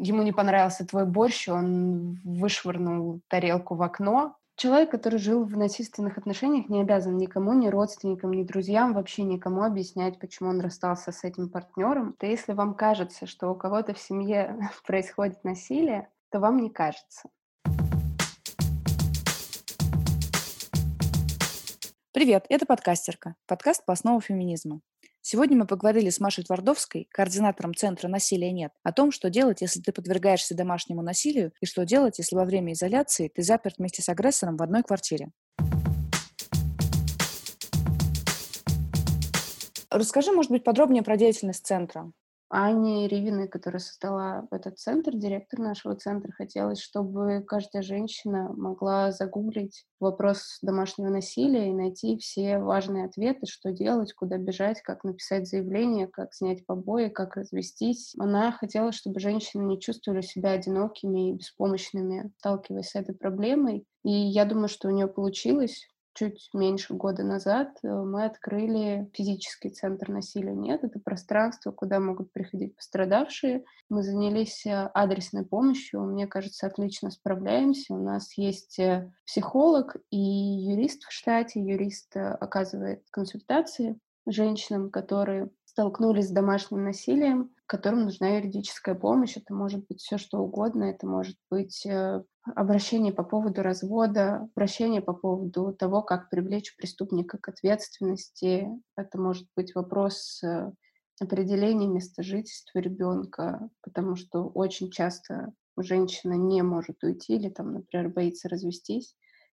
ему не понравился твой борщ, он вышвырнул тарелку в окно. Человек, который жил в насильственных отношениях, не обязан никому, ни родственникам, ни друзьям, вообще никому объяснять, почему он расстался с этим партнером. То если вам кажется, что у кого-то в семье происходит насилие, то вам не кажется. Привет, это подкастерка, подкаст по основам феминизма. Сегодня мы поговорили с Машей Твардовской, координатором Центра «Насилия нет», о том, что делать, если ты подвергаешься домашнему насилию, и что делать, если во время изоляции ты заперт вместе с агрессором в одной квартире. Расскажи, может быть, подробнее про деятельность центра. Ане Ривиной, которая создала этот центр, директор нашего центра, хотелось, чтобы каждая женщина могла загуглить вопрос домашнего насилия и найти все важные ответы, что делать, куда бежать, как написать заявление, как снять побои, как развестись. Она хотела, чтобы женщины не чувствовали себя одинокими и беспомощными, сталкиваясь с этой проблемой. И я думаю, что у нее получилось чуть меньше года назад э, мы открыли физический центр насилия нет. Это пространство, куда могут приходить пострадавшие. Мы занялись э, адресной помощью. Мне кажется, отлично справляемся. У нас есть э, психолог и юрист в штате. Юрист оказывает консультации женщинам, которые столкнулись с домашним насилием, которым нужна юридическая помощь. Это может быть все что угодно. Это может быть обращение по поводу развода, обращение по поводу того, как привлечь преступника к ответственности. Это может быть вопрос э, определения места жительства ребенка, потому что очень часто женщина не может уйти или, там, например, боится развестись,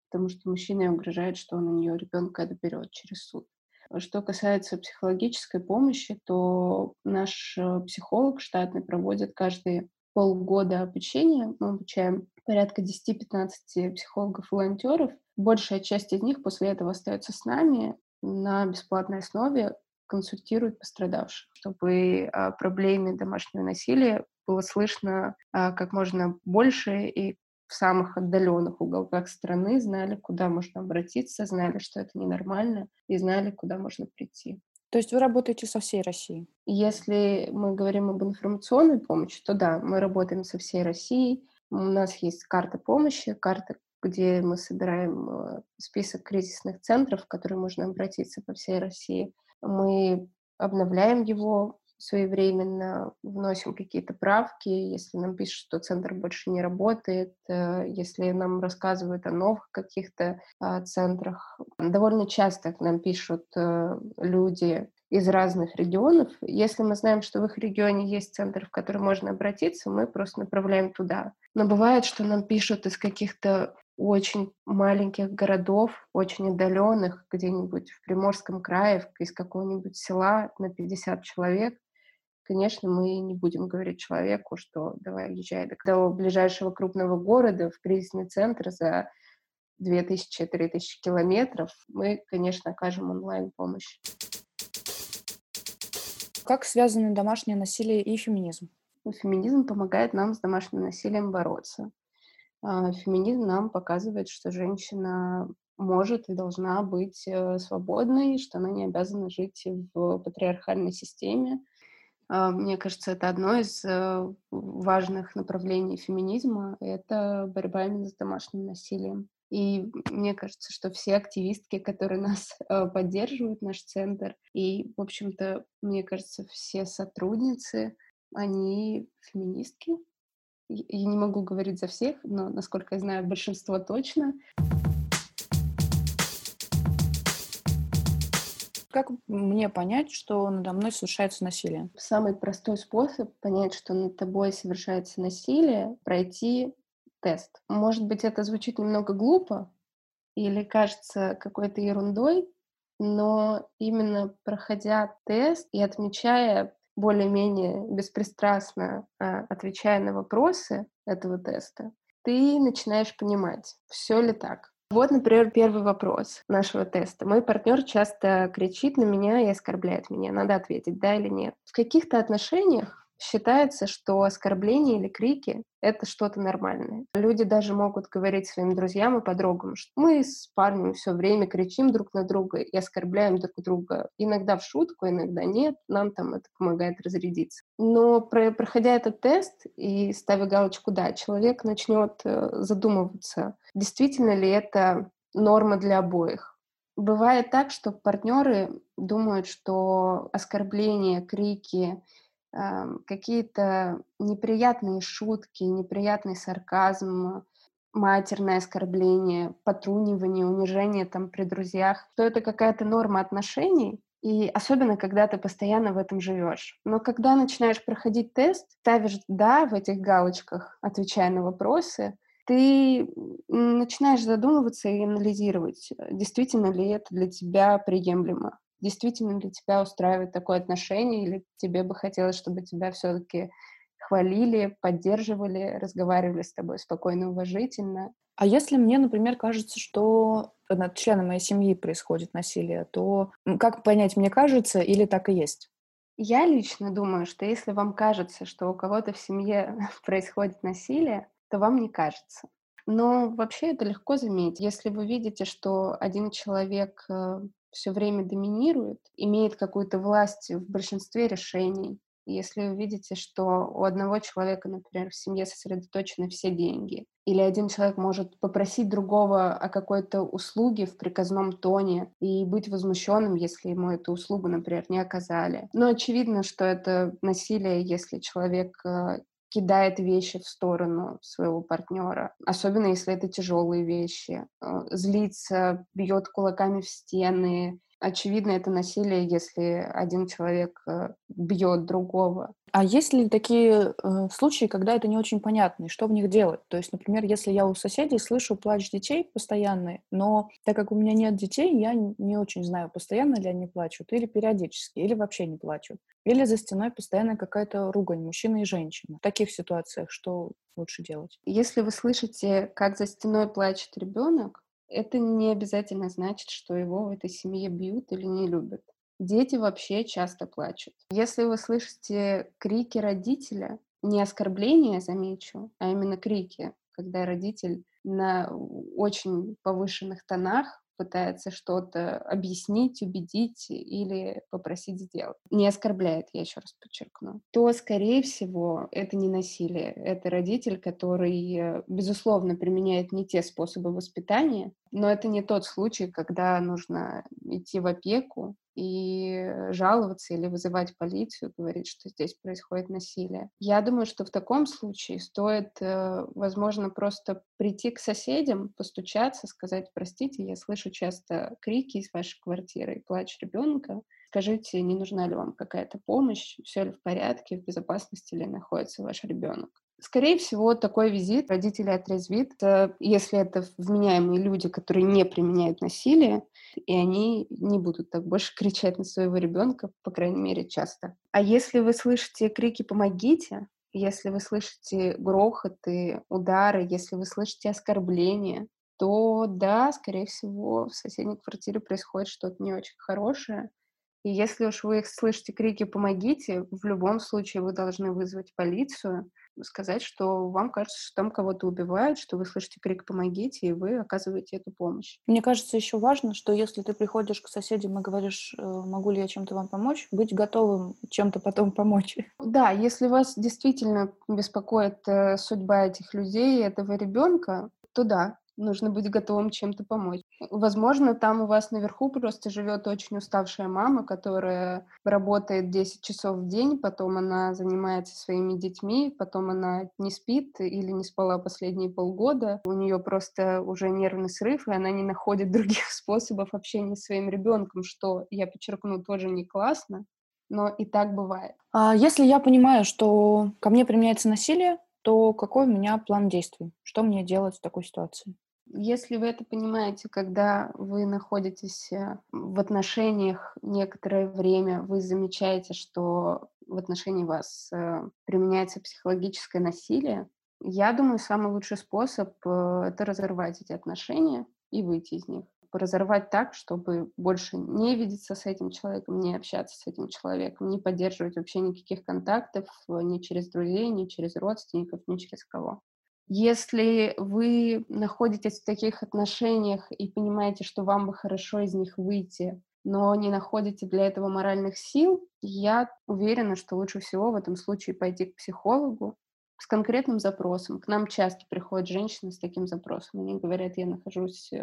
потому что мужчина угрожает, что он у нее ребенка отберет через суд. Что касается психологической помощи, то наш э, психолог штатный проводит каждые полгода обучения. Мы обучаем порядка 10-15 психологов-волонтеров. Большая часть из них после этого остается с нами на бесплатной основе, консультируют пострадавших, чтобы о проблеме домашнего насилия было слышно а, как можно больше и в самых отдаленных уголках страны знали, куда можно обратиться, знали, что это ненормально, и знали, куда можно прийти. То есть вы работаете со всей Россией? Если мы говорим об информационной помощи, то да, мы работаем со всей Россией. У нас есть карта помощи, карта, где мы собираем э, список кризисных центров, в которые можно обратиться по всей России. Мы обновляем его своевременно, вносим какие-то правки, если нам пишут, что центр больше не работает, э, если нам рассказывают о новых каких-то а, центрах. Довольно часто к нам пишут э, люди из разных регионов. Если мы знаем, что в их регионе есть центр, в который можно обратиться, мы просто направляем туда. Но бывает, что нам пишут из каких-то очень маленьких городов, очень отдаленных, где-нибудь в Приморском крае, из какого-нибудь села на 50 человек. Конечно, мы не будем говорить человеку, что давай езжай до ближайшего крупного города в кризисный центр за 2000-3000 километров. Мы, конечно, окажем онлайн-помощь. Как связаны домашнее насилие и феминизм? Феминизм помогает нам с домашним насилием бороться. А, феминизм нам показывает, что женщина может и должна быть э, свободной, что она не обязана жить в патриархальной системе. А, мне кажется, это одно из э, важных направлений феминизма — это борьба именно с домашним насилием. И мне кажется, что все активистки, которые нас э, поддерживают, наш центр, и, в общем-то, мне кажется, все сотрудницы, они феминистки. Я не могу говорить за всех, но, насколько я знаю, большинство точно. Как мне понять, что надо мной совершается насилие? Самый простой способ понять, что над тобой совершается насилие, пройти тест. Может быть, это звучит немного глупо или кажется какой-то ерундой, но именно проходя тест и отмечая более-менее беспристрастно, а, отвечая на вопросы этого теста, ты начинаешь понимать, все ли так. Вот, например, первый вопрос нашего теста. Мой партнер часто кричит на меня и оскорбляет меня. Надо ответить, да или нет. В каких-то отношениях Считается, что оскорбления или крики — это что-то нормальное. Люди даже могут говорить своим друзьям и подругам, что мы с парнем все время кричим друг на друга и оскорбляем друг друга. Иногда в шутку, иногда нет. Нам там это помогает разрядиться. Но про проходя этот тест и ставя галочку «да», человек начнет э, задумываться, действительно ли это норма для обоих. Бывает так, что партнеры думают, что оскорбления, крики какие-то неприятные шутки, неприятный сарказм, матерное оскорбление, потрунивание, унижение там при друзьях, то это какая-то норма отношений, и особенно, когда ты постоянно в этом живешь. Но когда начинаешь проходить тест, ставишь «да» в этих галочках, отвечая на вопросы, ты начинаешь задумываться и анализировать, действительно ли это для тебя приемлемо действительно ли тебя устраивает такое отношение, или тебе бы хотелось, чтобы тебя все-таки хвалили, поддерживали, разговаривали с тобой спокойно, уважительно. А если мне, например, кажется, что над членом моей семьи происходит насилие, то как понять, мне кажется или так и есть? Я лично думаю, что если вам кажется, что у кого-то в семье происходит насилие, то вам не кажется. Но вообще это легко заметить. Если вы видите, что один человек э, все время доминирует, имеет какую-то власть в большинстве решений. Если вы видите, что у одного человека, например, в семье сосредоточены все деньги, или один человек может попросить другого о какой-то услуге в приказном тоне и быть возмущенным, если ему эту услугу, например, не оказали. Но очевидно, что это насилие, если человек э, кидает вещи в сторону своего партнера, особенно если это тяжелые вещи, э, злится, бьет кулаками в стены. Очевидно, это насилие, если один человек э, бьет другого. А есть ли такие э, случаи, когда это не очень понятно, и что в них делать? То есть, например, если я у соседей слышу плач детей постоянный, но так как у меня нет детей, я не очень знаю, постоянно ли они плачут, или периодически, или вообще не плачут. Или за стеной постоянно какая-то ругань мужчина и женщина. В таких ситуациях что лучше делать? Если вы слышите, как за стеной плачет ребенок, это не обязательно значит, что его в этой семье бьют или не любят. Дети вообще часто плачут. Если вы слышите крики родителя, не оскорбления, замечу, а именно крики, когда родитель на очень повышенных тонах пытается что-то объяснить, убедить или попросить сделать. Не оскорбляет, я еще раз подчеркну. То, скорее всего, это не насилие. Это родитель, который, э, безусловно, применяет не те способы воспитания, но это не тот случай, когда нужно идти в опеку и жаловаться или вызывать полицию, говорить, что здесь происходит насилие. Я думаю, что в таком случае стоит, э, возможно, просто прийти к соседям, постучаться, сказать, простите, я слышу часто крики из вашей квартиры и плач ребенка. Скажите, не нужна ли вам какая-то помощь, все ли в порядке, в безопасности ли находится ваш ребенок. Скорее всего, такой визит родители отрезвит, э, если это вменяемые люди, которые не применяют насилие, и они не будут так больше кричать на своего ребенка, по крайней мере, часто. А если вы слышите крики «помогите», если вы слышите грохоты, удары, если вы слышите оскорбления, то да, скорее всего, в соседней квартире происходит что-то не очень хорошее. И если уж вы слышите крики «помогите», в любом случае вы должны вызвать полицию, сказать, что вам кажется, что там кого-то убивают, что вы слышите крик «помогите», и вы оказываете эту помощь. Мне кажется, еще важно, что если ты приходишь к соседям и говоришь, э, могу ли я чем-то вам помочь, быть готовым чем-то потом помочь. Да, если вас действительно беспокоит э, судьба этих людей, этого ребенка, то да, нужно быть готовым чем-то помочь. Возможно, там у вас наверху просто живет очень уставшая мама, которая работает 10 часов в день, потом она занимается своими детьми, потом она не спит или не спала последние полгода. У нее просто уже нервный срыв, и она не находит других способов общения с своим ребенком, что, я подчеркну, тоже не классно, но и так бывает. А если я понимаю, что ко мне применяется насилие, то какой у меня план действий? Что мне делать в такой ситуации? Если вы это понимаете, когда вы находитесь э, в отношениях некоторое время, вы замечаете, что в отношении вас э, применяется психологическое насилие, я думаю, самый лучший способ э, — это разорвать эти отношения и выйти из них. разорвать так, чтобы больше не видеться с этим человеком, не общаться с этим человеком, не поддерживать вообще никаких контактов ни через друзей, ни через родственников, ни через кого. Если вы находитесь в таких отношениях и понимаете, что вам бы хорошо из них выйти, но не находите для этого моральных сил, я уверена, что лучше всего в этом случае пойти к психологу с конкретным запросом. К нам часто приходят женщины с таким запросом. Они говорят, я нахожусь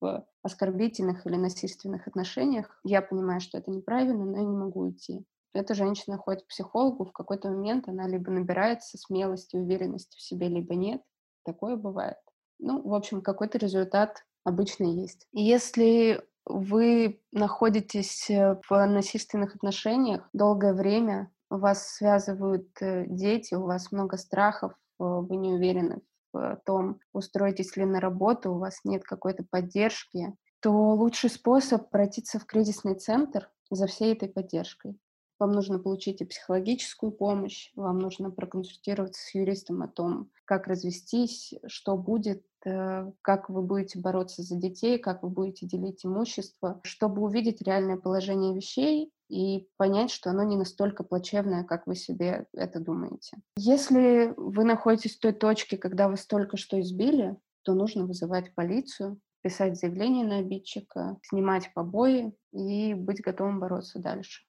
в оскорбительных или насильственных отношениях. Я понимаю, что это неправильно, но я не могу уйти. Эта женщина ходит к психологу, в какой-то момент она либо набирается смелости, уверенности в себе, либо нет. Такое бывает. Ну, в общем, какой-то результат обычно есть. Если вы находитесь э, в насильственных отношениях долгое время, вас связывают э, дети, у вас много страхов, э, вы не уверены в том, устроитесь ли на работу, у вас нет какой-то поддержки, то лучший способ обратиться в кризисный центр за всей этой поддержкой. Вам нужно получить и психологическую помощь, вам нужно проконсультироваться с юристом о том, как развестись, что будет, э, как вы будете бороться за детей, как вы будете делить имущество, чтобы увидеть реальное положение вещей и понять, что оно не настолько плачевное, как вы себе это думаете. Если вы находитесь в той точке, когда вас только что избили, то нужно вызывать полицию, писать заявление на обидчика, снимать побои и быть готовым бороться дальше.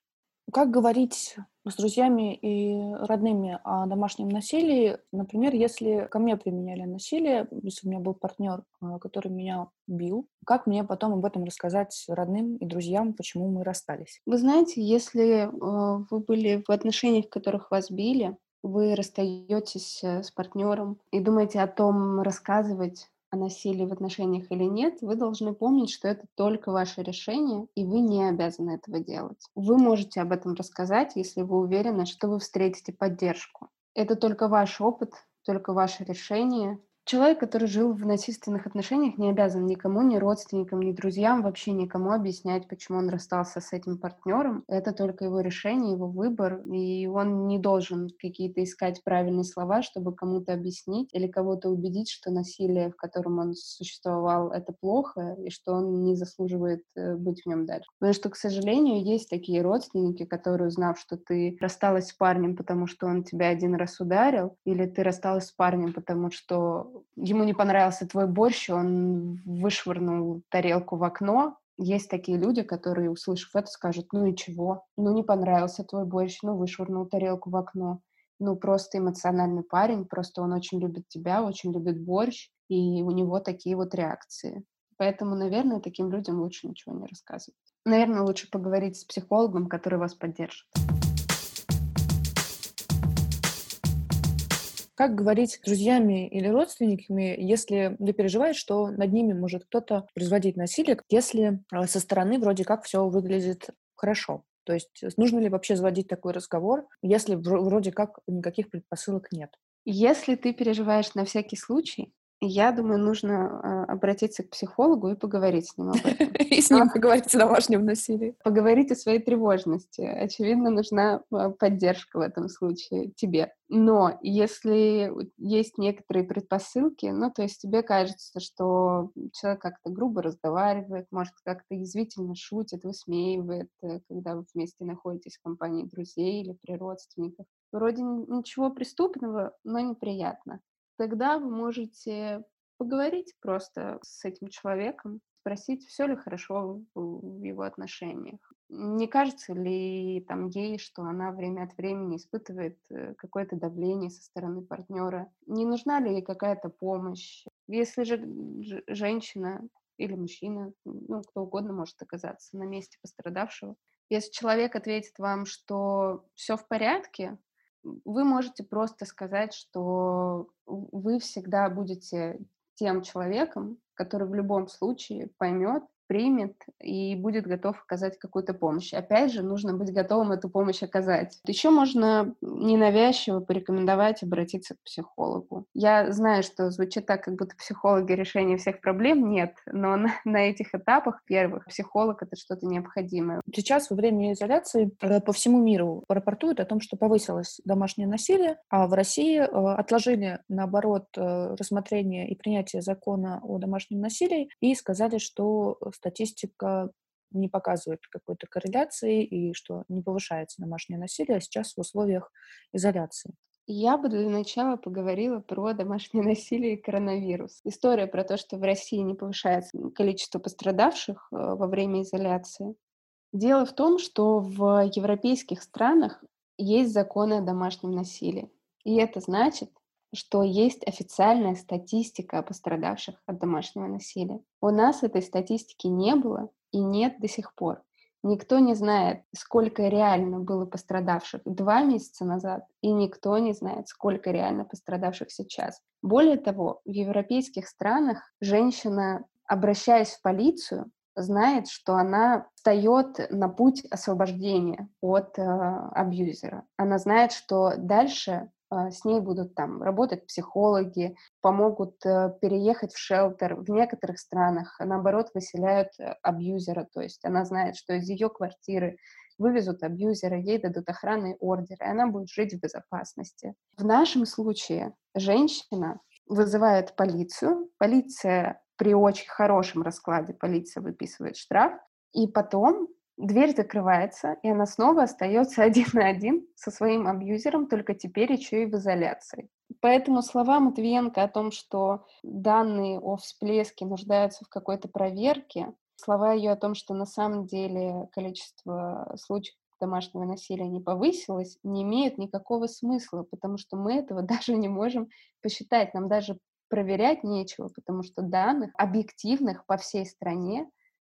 Как говорить с друзьями и родными о домашнем насилии? Например, если ко мне применяли насилие, если у меня был партнер, а, который меня бил, как мне потом об этом рассказать родным и друзьям, почему мы расстались? Вы знаете, если э, вы были в отношениях, в которых вас били, вы расстаетесь э, с партнером и думаете о том, рассказывать о насилии в отношениях или нет, вы должны помнить, что это только ваше решение, и вы не обязаны этого делать. Вы можете об этом рассказать, если вы уверены, что вы встретите поддержку. Это только ваш опыт, только ваше решение, Человек, который жил в насильственных отношениях, не обязан никому, ни родственникам, ни друзьям, вообще никому объяснять, почему он расстался с этим партнером. Это только его решение, его выбор, и он не должен какие-то искать правильные слова, чтобы кому-то объяснить или кого-то убедить, что насилие, в котором он существовал, это плохо, и что он не заслуживает э, быть в нем дальше. Потому что, к сожалению, есть такие родственники, которые, узнав, что ты рассталась с парнем, потому что он тебя один раз ударил, или ты рассталась с парнем, потому что ему не понравился твой борщ, он вышвырнул тарелку в окно. Есть такие люди, которые, услышав это, скажут, ну и чего? Ну не понравился твой борщ, ну вышвырнул тарелку в окно. Ну просто эмоциональный парень, просто он очень любит тебя, очень любит борщ, и у него такие вот реакции. Поэтому, наверное, таким людям лучше ничего не рассказывать. Наверное, лучше поговорить с психологом, который вас поддержит. Как говорить с друзьями или родственниками, если ты переживаешь, что над ними может кто-то производить насилие, если а, со стороны вроде как все выглядит хорошо? То есть нужно ли вообще заводить такой разговор, если вроде как никаких предпосылок нет? Если ты переживаешь на всякий случай, я думаю, нужно э, обратиться к психологу и поговорить с ним об этом. И с ним поговорить о домашнем насилии. Поговорить о своей тревожности. Очевидно, нужна а, поддержка в этом случае тебе. Но если есть некоторые предпосылки, ну, то есть тебе кажется, что человек как-то грубо разговаривает, может, как-то язвительно шутит, высмеивает, э, когда вы вместе находитесь в компании друзей или при родственниках. Вроде ничего преступного, но неприятно тогда вы можете поговорить просто с этим человеком, спросить, все ли хорошо в его отношениях. Не кажется ли там ей, что она время от времени испытывает э, какое-то давление со стороны партнера? Не нужна ли ей какая-то помощь? Если же женщина или мужчина, ну, кто угодно может оказаться на месте пострадавшего, если человек ответит вам, что все в порядке, вы можете просто сказать, что вы всегда будете тем человеком, который в любом случае поймет, примет и будет готов оказать какую-то помощь. Опять же, нужно быть готовым эту помощь оказать. Еще можно ненавязчиво порекомендовать обратиться к психологу. Я знаю, что звучит так, как будто психологи решение всех проблем. Нет, но на, на этих этапах первых психолог — это что-то необходимое. Сейчас во время изоляции э, по всему миру рапортуют о том, что повысилось домашнее насилие, а в России э, отложили, наоборот, э, рассмотрение и принятие закона о домашнем насилии и сказали, что статистика не показывает какой-то корреляции и что не повышается домашнее насилие сейчас в условиях изоляции. Я бы для начала поговорила про домашнее насилие и коронавирус. История про то, что в России не повышается количество пострадавших э, во время изоляции. Дело в том, что в европейских странах есть законы о домашнем насилии. И это значит, что есть официальная статистика о пострадавших от домашнего насилия. У нас этой статистики не было и нет до сих пор. Никто не знает, сколько реально было пострадавших два месяца назад, и никто не знает, сколько реально пострадавших сейчас. Более того, в европейских странах женщина, обращаясь в полицию, знает, что она встает на путь освобождения от э, абьюзера. Она знает, что дальше с ней будут там работать психологи, помогут э, переехать в шелтер. В некоторых странах, наоборот, выселяют э, абьюзера, то есть она знает, что из ее квартиры вывезут абьюзера, ей дадут охранный ордер, и она будет жить в безопасности. В нашем случае женщина вызывает полицию, полиция при очень хорошем раскладе, полиция выписывает штраф, и потом дверь закрывается, и она снова остается один на один со своим абьюзером, только теперь еще и в изоляции. Поэтому слова Матвиенко о том, что данные о всплеске нуждаются в какой-то проверке, слова ее о том, что на самом деле количество случаев домашнего насилия не повысилось, не имеют никакого смысла, потому что мы этого даже не можем посчитать. Нам даже проверять нечего, потому что данных объективных по всей стране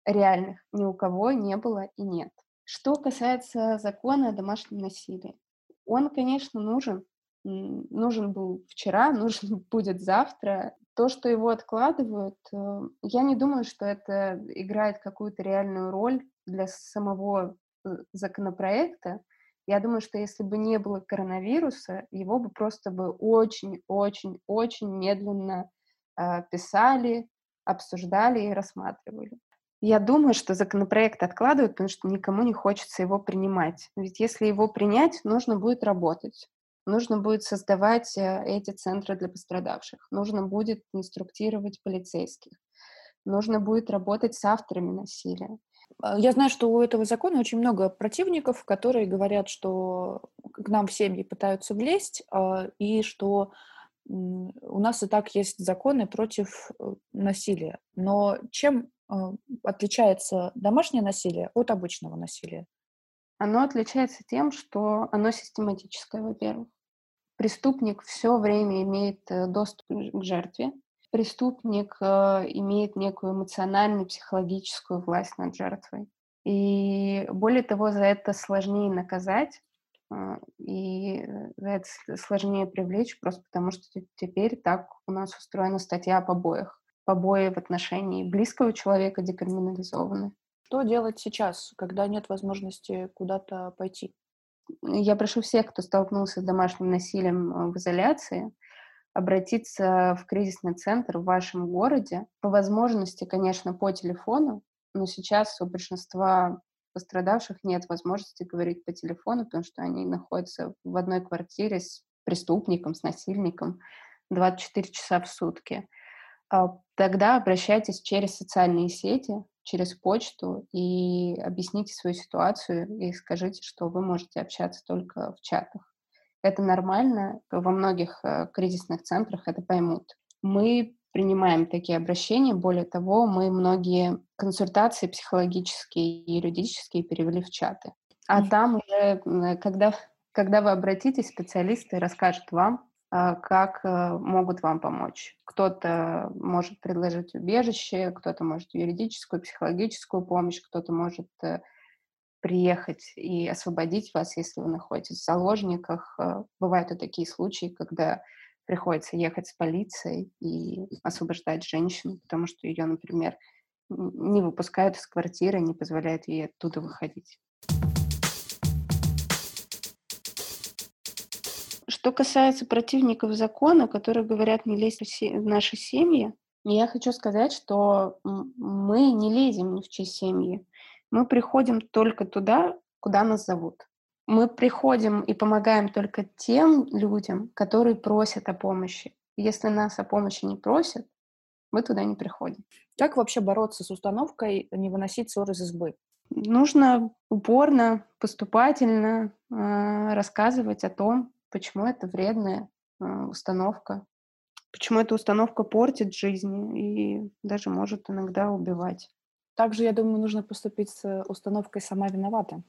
реальных ни у кого не было и нет. Что касается закона о домашнем насилии, он, конечно, нужен. Нужен был вчера, нужен будет завтра. То, что его откладывают, э, я не думаю, что это играет какую-то реальную роль для самого э, законопроекта. Я думаю, что если бы не было коронавируса, его бы просто бы очень-очень-очень медленно э, писали, обсуждали и рассматривали. Я думаю, что законопроект откладывают, потому что никому не хочется его принимать. Ведь если его принять, нужно будет работать. Нужно будет создавать э, эти центры для пострадавших. Нужно будет инструктировать полицейских. Нужно будет работать с авторами насилия. А, я знаю, что у этого закона очень много противников, которые говорят, что к нам в семьи пытаются влезть, а, и что у нас и так есть законы против э, насилия. Но чем отличается домашнее насилие от обычного насилия? Оно отличается тем, что оно систематическое, во-первых. Преступник все время имеет э, доступ к жертве. Преступник э, имеет некую эмоциональную, психологическую власть над жертвой. И более того, за это сложнее наказать, а, и за это сложнее привлечь, просто потому что теперь так у нас устроена статья о побоях побои в отношении близкого человека декриминализованы. Что делать сейчас, когда нет возможности куда-то пойти? Я прошу всех, кто столкнулся с домашним насилием э, в изоляции, обратиться в кризисный центр в вашем городе. По возможности, конечно, по телефону, но сейчас у большинства пострадавших нет возможности говорить по телефону, потому что они находятся в одной квартире с преступником, с насильником 24 часа в сутки. А, тогда обращайтесь через социальные сети, через почту и объясните свою ситуацию и скажите, что вы можете общаться только в чатах. Это нормально, во многих э, кризисных центрах это поймут. Мы принимаем такие обращения, более того, мы многие консультации психологические и юридические перевели в чаты. А там уже, когда, когда вы обратитесь, специалисты расскажут вам, как э, могут вам помочь. Кто-то может предложить убежище, кто-то может юридическую, психологическую помощь, кто-то может э, приехать и освободить вас, если вы находитесь в заложниках. Э, бывают и такие случаи, когда приходится ехать с полицией и освобождать женщину, потому что ее, например, не выпускают из квартиры, не позволяют ей оттуда выходить. Что касается противников закона, которые говорят не лезть в наши семьи, я хочу сказать, что мы не лезем ни в чьи семьи. Мы приходим только туда, куда нас зовут. Мы приходим и помогаем только тем людям, которые просят о помощи. Если нас о помощи не просят, мы туда не приходим. Как вообще бороться с установкой не выносить ссор из избы? Нужно упорно, поступательно э, рассказывать о том, почему это вредная э, установка, почему эта установка портит жизнь и даже может иногда убивать. Также, я думаю, нужно поступить с установкой «сама виновата».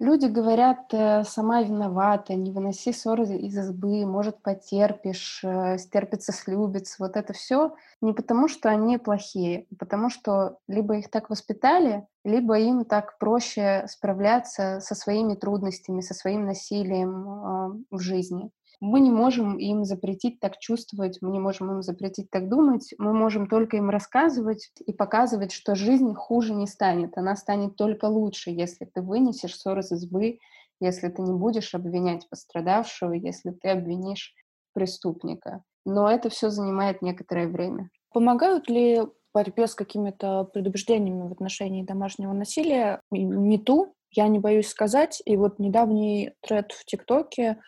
Люди говорят, э, сама виновата, не выноси ссоры из избы, может, потерпишь, э, стерпится, слюбится. Вот это все не потому, что они плохие, а потому что либо их так воспитали, либо им так проще справляться со своими трудностями, со своим насилием э, в жизни. Мы не можем им запретить так чувствовать, мы не можем им запретить так думать, мы можем только им рассказывать и показывать, что жизнь хуже не станет, она станет только лучше, если ты вынесешь ссор из избы, если ты не будешь обвинять пострадавшего, если ты обвинишь преступника. Но это все занимает некоторое время. Помогают ли борьбе с какими-то предубеждениями в отношении домашнего насилия МИТУ я не боюсь сказать. И вот недавний тред в ТикТоке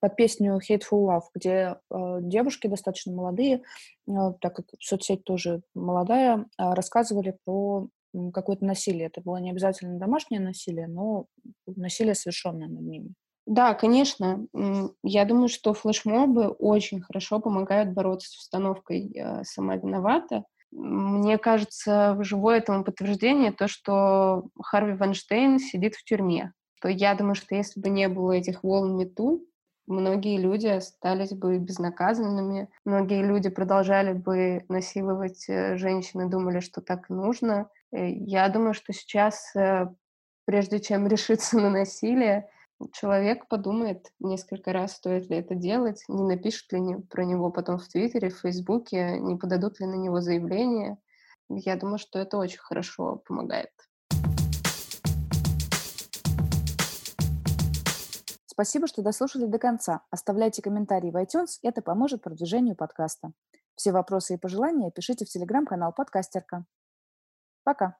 под песню Hateful Love, где э, девушки достаточно молодые, э, так как соцсеть тоже молодая, э, рассказывали про какое-то насилие. Это было не обязательно домашнее насилие, но насилие, совершенное над ними. Да, конечно. Я думаю, что флешмобы очень хорошо помогают бороться с установкой «сама виновата», мне кажется, живое этому подтверждение то, что Харви Вайнштейн сидит в тюрьме. То я думаю, что если бы не было этих волн мету, многие люди остались бы безнаказанными, многие люди продолжали бы насиловать э, женщин и думали, что так нужно. Э, я думаю, что сейчас, э, прежде чем решиться на насилие, человек подумает несколько раз, стоит ли это делать, не напишут ли про него потом в Твиттере, в Фейсбуке, не подадут ли на него заявление. Я думаю, что это очень хорошо помогает. Спасибо, что дослушали до конца. Оставляйте комментарии в iTunes, это поможет продвижению подкаста. Все вопросы и пожелания пишите в телеграм-канал подкастерка. Пока.